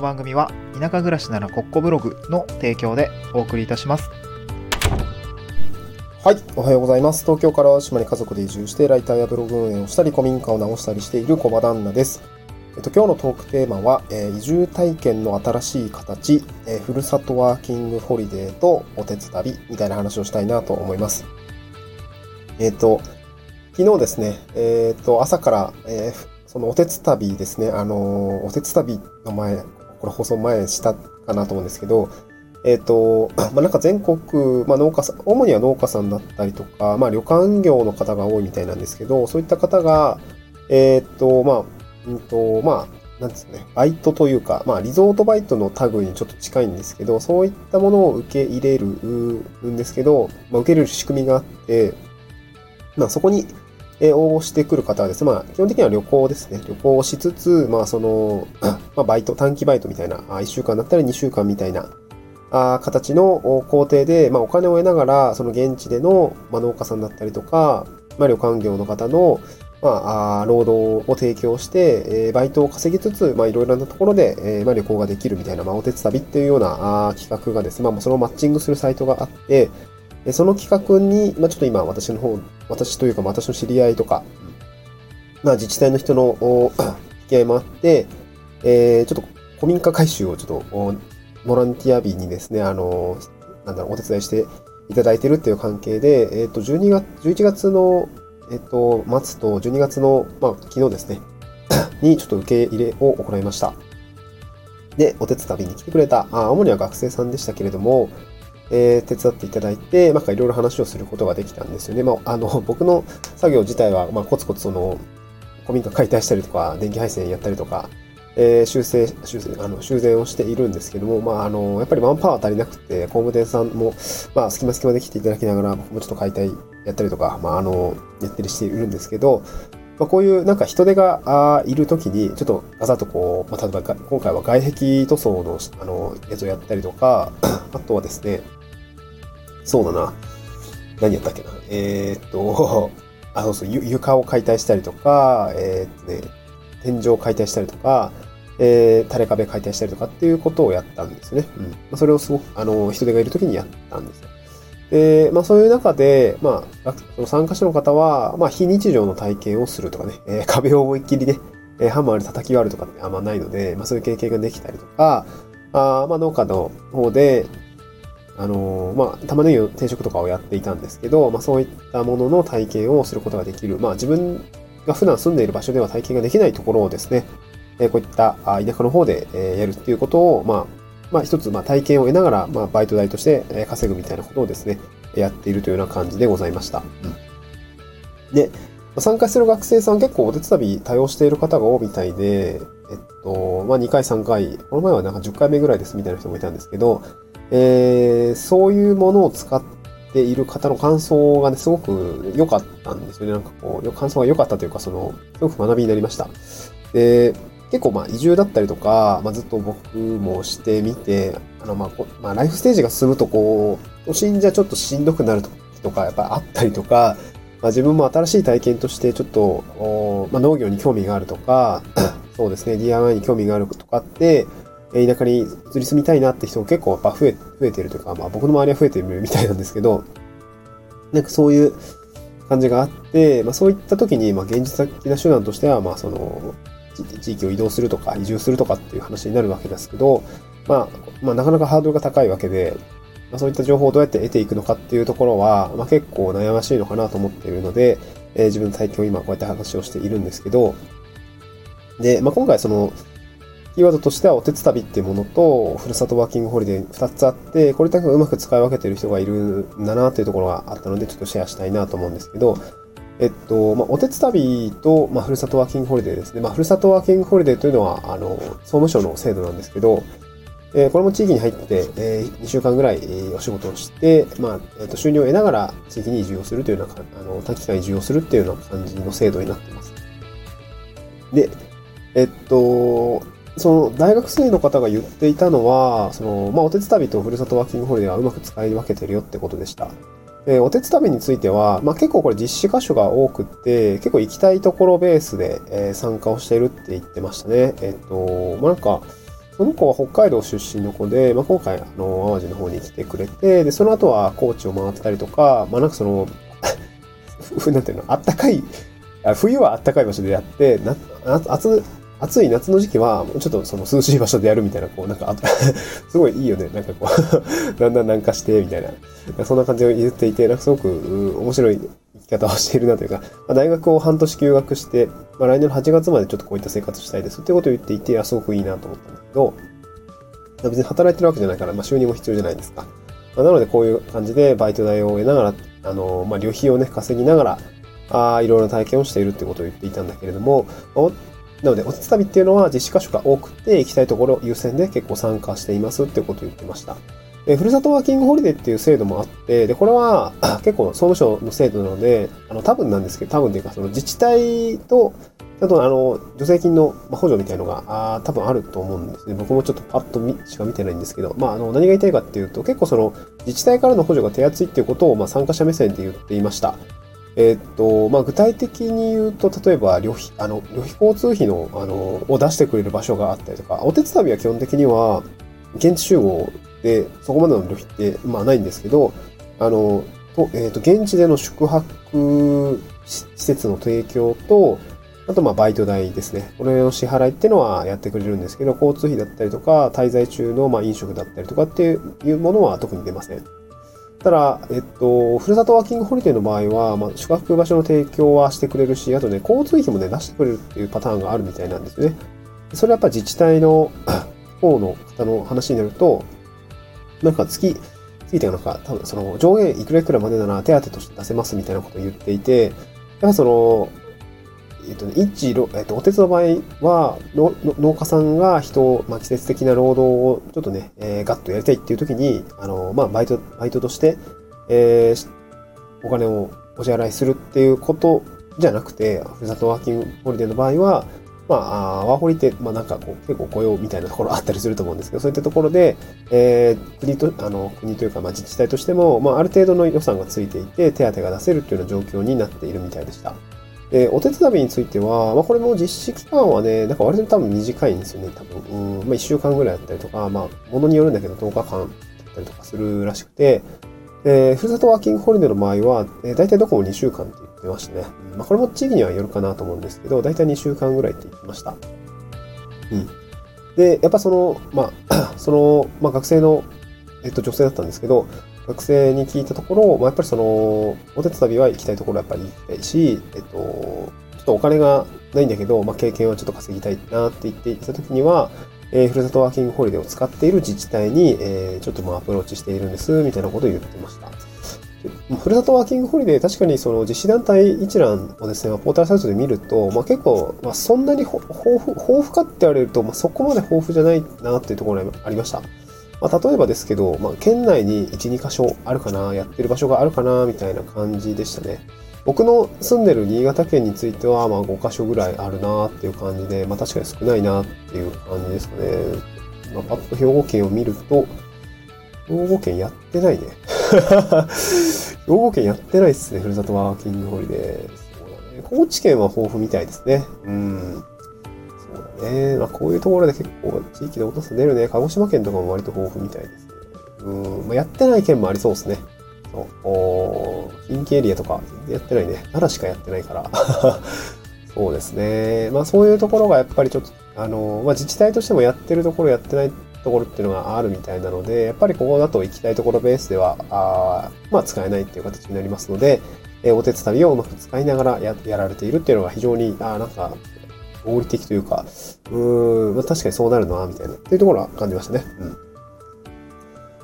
の番組は田舎暮らしならコッコブログの提供でお送りいたします。はい、おはようございます。東京から島に家族で移住して、ライターやブログ運営をしたり、古民家を直したりしている小場旦那です。えっと、今日のトークテーマは、えー移住体験の新しい形、えーふるさとワーキングホリデーとおてつ旅みたいな話をしたいなと思います。えっ、と、昨日ですね、えっ、と、朝から、えーそのおてつ旅ですね、あのーおてつ旅の前、これ放送前したかなと思うんですけど、えっ、と、まあ、なんか全国、まあ、農家さん、主には農家さんだったりとか、まあ、旅館業の方が多いみたいなんですけど、そういった方が、えっ、と、まあ、うんと、まあ、なんですね、バイトというか、まあ、リゾートバイトの類にちょっと近いんですけど、そういったものを受け入れるんですけど、まあ、受け入れる仕組みがあって、まあ、そこに、えー応募してくる方はですね、まあ、基本的には旅行ですね。旅行をしつつ、まあ、その、まあ、バイト、短期バイトみたいな、1週間だったり2週間みたいな、あ形の工程で、まあ、お金を得ながら、その現地での、まあ、農家さんだったりとか、まあ、旅館業の方の、まあ、労働を提供して、えバイトを稼ぎつつ、まあ、いろいろなところで、えまあ、旅行ができるみたいな、まあ、お手伝旅っていうようなあ企画がですね、まあ、そのマッチングするサイトがあって、でその企画に、まあ、ちょっと今、私の方、私というか、私の知り合いとか、まあ、自治体の人のお引き合いもあって、えーちょっと古民家改修をちょっとボランティア日にですね、あの、なんだろう、お手伝いしていただいてるっていう関係で、えっ、と、12月、11月の、えっ、と、末と12月の、まあ、昨日ですね、にちょっと受け入れを行いました。で、お手伝いに来てくれた、あ主には学生さんでしたけれども、えー手伝っていただいて、なんかいろいろ話をすることができたんですよね。まあ、あの、僕の作業自体は、まあ、コツコツその、古民家解体したりとか、電気配線やったりとか、えー修正、修正、あの、修繕をしているんですけども、まあ、あの、やっぱりマンパワー足りなくて、工務店さんも、まあ、隙間隙間で来ていただきながら、僕もちょっと解体やったりとか、まあ、あの、やったりしているんですけど、まあ、こういうなんか人手があーいるときに、ちょっとガサッとこう、まあ、例えば今回は外壁塗装の、あの、やつをやったりとか、あとはですね、そうだな、何やったっけな、えーっと、あ、そうそう、ゆ床を解体したりとか、えーっとね、天井を解体したりとか、えー、垂れ壁解体したりとかっていうことをやったんですよね。うん。まあ、それをすごく、あの、人手がいるときにやったんですよ。で、まあそういう中で、まあ、その参加者の方は、まあ非日常の体験をするとかね、えー壁を思いっきりね、えーハンマーで叩き割るとかってあんまないので、まあそういう経験ができたりとか、あまあ農家の方で、あのまあ玉ねぎの定食とかをやっていたんですけど、まあそういったものの体験をすることができる。まあ自分が普段住んでいる場所では体験ができないところをですね、えーこういった田舎の方で、えーやるっていうことを、まあ、まあ一つ、まあ体験を得ながら、まあバイト代として稼ぐみたいなことをですね、やっているというような感じでございました。うんで、参加する学生さん結構お手伝い多用している方が多いみたいで、えっと、まあ2回3回、この前はなんか10回目ぐらいですみたいな人もいたんですけど、えーそういうものを使っている方の感想がね、すごく良かったんですよね。なんかこう、感想が良かったというか、その、すごく学びになりました。で、結構まあ移住だったりとか、まあずっと僕もしてみて、あのまあ、まあライフステージが進むとこう、都心じゃちょっとしんどくなる時とかやっぱあったりとか、まあ自分も新しい体験としてちょっと、おまあ農業に興味があるとか、そうですね、DIY に興味があるとかって、田舎に移り住みたいなって人が結構やっぱ増え、増えてるというか、まあ僕の周りは増えてるみたいなんですけど、なんかそういう感じがあって、まあそういった時に、まあ現実的な手段としては、まあその、地地域を移動するとか移住するとかっていう話になるわけですけど、まあ、まあなかなかハードルが高いわけで、まあ、そういった情報をどうやって得ていくのかっていうところは、まあ、結構悩ましいのかなと思っているので、えー自分の体験を今こうやって話をしているんですけど、で、まあ、今回その、キーワードとしてはお手伝いっていうものと、ふるさとワーキングホリデー2つあって、これだけうまく使い分けてる人がいるんだなというところがあったので、ちょっとシェアしたいなと思うんですけど、えっと、まあ、お手伝いと、まあ、ふるさとワーキングホリデーですね。まあ、ふるさとワーキングホリデーというのは、あの、総務省の制度なんですけど、えーこれも地域に入って、え2週間ぐらい、えーお仕事をして、まあ、えっと収入を得ながら地域に移住をするというような、あの、短期間移住をするっていうような感じの制度になっています。で、えっと、その大学生の方が言っていたのは、その、まあ、お手伝いとふるさとワーキングホリデーはうまく使い分けてるよってことでした。えーお手伝いについては、まあ、結構これ実施箇所が多くって、結構行きたいところベースで、えー参加をしてるって言ってましたね。えっと、まあ、なんか、その子は北海道出身の子で、まあ、今回、あの、淡路の方に来てくれて、で、その後は高知を回ってたりとか、まあ、なんかその、なんていうの、あったかい、冬はあったかい場所でやって、な暑い夏の時期は、ちょっとその涼しい場所でやるみたいな、こう、なんか、すごいいいよね。なんかこう だんだん南下して、みたいな。そんな感じを言っていて、なんかすごく面白い生き方をしているなというか、まあ、大学を半年休学して、まあ、来年の8月までちょっとこういった生活したいですってことを言っていて、すごくいいなと思ったんだけど、別に働いてるわけじゃないから、まあ、収入も必要じゃないですか。まあ、なので、こういう感じでバイト代を得ながら、あの、まあ、旅費をね、稼ぎながら、あいろいろな体験をしているってことを言っていたんだけれども、なので、おつ旅っていうのは実施箇所が多くて、行きたいところ優先で結構参加していますってことを言ってました。で、ふるさとワーキングホリデーっていう制度もあって、で、これは結構総務省の制度なので、あの、多分なんですけど、多分っていうか、その自治体と、あと、あの、助成金の補助みたいのが、あ多分あると思うんですね。僕もちょっとパッと見しか見てないんですけど、まあ、あの、何が言いたいかっていうと、結構その、自治体からの補助が手厚いっていうことを、まあ、参加者目線で言っていました。えっと、まあ、具体的に言うと、例えば旅費、あの、旅費交通費の、あの、を出してくれる場所があったりとか、お手伝いは基本的には、現地集合で、そこまでの旅費って、まあ、ないんですけど、あの、とえっと、現地での宿泊施設の提供と、あと、まあ、バイト代ですね。これの支払いっていうのはやってくれるんですけど、交通費だったりとか、滞在中の、ま、飲食だったりとかっていうものは特に出ません。ただ、えっと、ふるさとワーキングホリデーの場合は、まあ、宿泊場所の提供はしてくれるし、あとね、交通費もね、出してくれるっていうパターンがあるみたいなんですね。それはやっぱ自治体の 方の方の話になると、なんか月、ついてなんか、多分その上限いくらいくらまでなら手当として出せますみたいなことを言っていて、やっぱその、えっとね、一、えっと、お手の場合は、農家さんが人を、まあ、季節的な労働をちょっとね、えー、ガッとやりたいっていう時に、あの、まあ、バイト、バイトとして、えー、お金をお支払いするっていうことじゃなくて、ふるさとワーキングホリデーの場合は、まあ、ワーホリって、まあなんかこう、結構雇用みたいなところあったりすると思うんですけど、そういったところで、えー、国と、あの、国というか、まあ自治体としても、まあある程度の予算がついていて、手当が出せるっていうような状況になっているみたいでした。で、お手伝いについては、まあ、これも実施期間はね、なんか割と多分短いんですよね、多分。うん、まあ、1週間ぐらいだったりとか、まあ、ものによるんだけど10日間だったりとかするらしくて、で、ふるさとワーキングホリデーの場合は、えー、大体どこも2週間って言ってましたね。まあ、これも地域にはよるかなと思うんですけど、大体2週間ぐらいって言ってました。うん。で、やっぱその、まあ、その、まあ、学生の、えっと、女性だったんですけど、学生に聞いたところ、まあ、やっぱりその、お手伝いは行きたいところやっぱり行きたいし、えっと、ちょっとお金がないんだけど、まあ、経験はちょっと稼ぎたいなって言っていたときには、えー、ふるさとワーキングホリデーを使っている自治体に、えー、ちょっとまあアプローチしているんです、みたいなことを言ってました。ふるさとワーキングホリデー、確かにその実施団体一覧をですね、ポータルサイトで見ると、まあ、結構、まあ、そんなに豊富、豊富かって言われると、まあ、そこまで豊富じゃないなっていうところがありました。まあ、例えばですけど、まあ、県内に1、2箇所あるかな、やってる場所があるかな、みたいな感じでしたね。僕の住んでる新潟県については、まあ、5箇所ぐらいあるなっていう感じで、まあ、確かに少ないなっていう感じですかね。まあ、パッと兵庫県を見ると、兵庫県やってないね。兵庫県やってないっすね、ふるさとワーキングホリデー。そうだね。高知県は豊富みたいですね。うん。ね。まあ、こういうところで結構地域で落とす出るね。鹿児島県とかも割と豊富みたいですね。うん、まあ、やってない県もありそうですね。そう。近畿エリアとか全然やってないね。奈良しかやってないから。そうですね。まあそういうところがやっぱりちょっと、あの、まあ自治体としてもやってるところやってないところっていうのがあるみたいなので、やっぱりここだと行きたいところベースでは、あまあ使えないっていう形になりますので、えお手伝いをうまく使いながらややられているっていうのが非常に、あなんか合理的というか、うーん、まあ、確かにそうなるな、みたいな、っていうところは感じましたね。うん。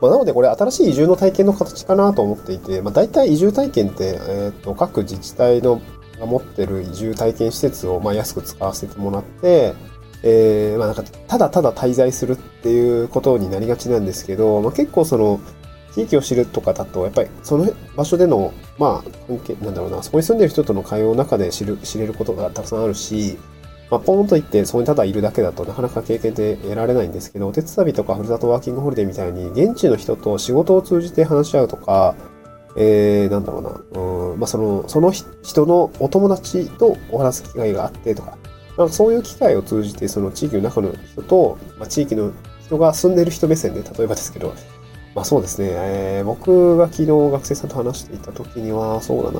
まあ、なので、これ新しい移住の体験の形かなと思っていて、まあ、大体移住体験って、えっ、ー、と、各自治体のが持ってる移住体験施設を、まあ、安く使わせてもらって、えー、まあ、なんか、ただただ滞在するっていうことになりがちなんですけど、まあ、結構その、地域を知るとかだと、やっぱりその場所での、まあ、関係、なんだろうな、そこに住んでる人との会話の中で知る、知れることがたくさんあるし、まあ、ポーンと行って、そこにただいるだけだとなかなか経験で得られないんですけど、お手伝いとかふるさとワーキングホリデーみたいに、現地の人と仕事を通じて話し合うとか、えー、なんだろうな、うん、まあ、その、その人のお友達とお話す機会があってとか、なんかそういう機会を通じて、その地域の中の人と、まあ、地域の人が住んでる人目線で、例えばですけど、まあそうですね、えー、僕が昨日学生さんと話していた時には、そうだな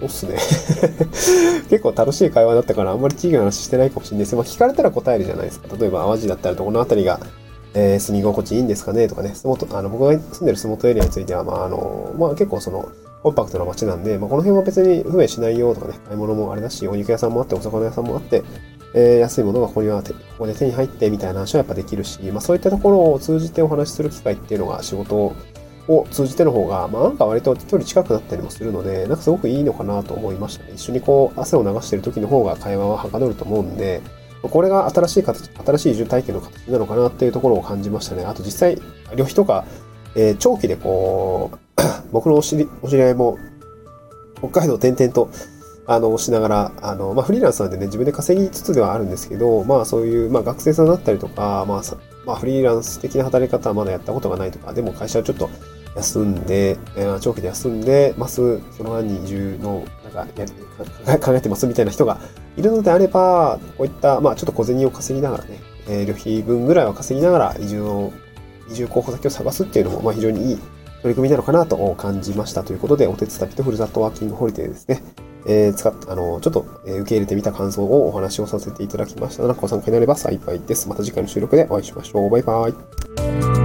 そうっすね。結構楽しい会話だったから、あんまり地域の話してないかもしれないです。まあ聞かれたら答えるじゃないですか。例えば、淡路だったらどこの辺りが、えー、住み心地いいんですかねとかね、洲本あの僕が住んでる洲本エリアについては、まああの、まあ結構その、コンパクトな街なんで、まあ、この辺は別に不便しないよとかね、買い物もあれだし、お肉屋さんもあって、お魚屋さんもあって、えー、安いものがここにはここで手に入ってみたいな話はやっぱできるし、まあ、そういったところを通じてお話しする機会っていうのが仕事をを通じての方が、まあ、なんか割と距離近くなったりもするので、なんかすごくいいのかなと思いましたね。一緒にこう、汗を流してる時の方が会話ははかどると思うんで、これが新しい形、新しい移住体験の形なのかなっていうところを感じましたね。あと実際、旅費とか、えー、長期でこう、僕のお知りお知り合いも北海道転々と、あの、しながら、あの、まあ、フリーランスなんでね、自分で稼ぎつつではあるんですけど、まあ、そういう、まあ、学生さんだったりとか、まあ、まあ、フリーランス的な働き方はまだやったことがないとか、でも会社はちょっと休んで、えー、長期で休んでます、その間に移住の、なんかや、考えてますみたいな人がいるのであれば、こういった、まあ、ちょっと小銭を稼ぎながらね、えー、旅費分ぐらいは稼ぎながら移住の、移住候補先を探すっていうのも、まあ、非常にいい取り組みなのかなと感じましたということで、お手伝いとふるさとワーキングホリデーですね。えー、使っあの、ちょっと、え受け入れてみた感想をお話をさせていただきました。ご参加になれば幸いです。また次回の収録でお会いしましょう。バイバイ。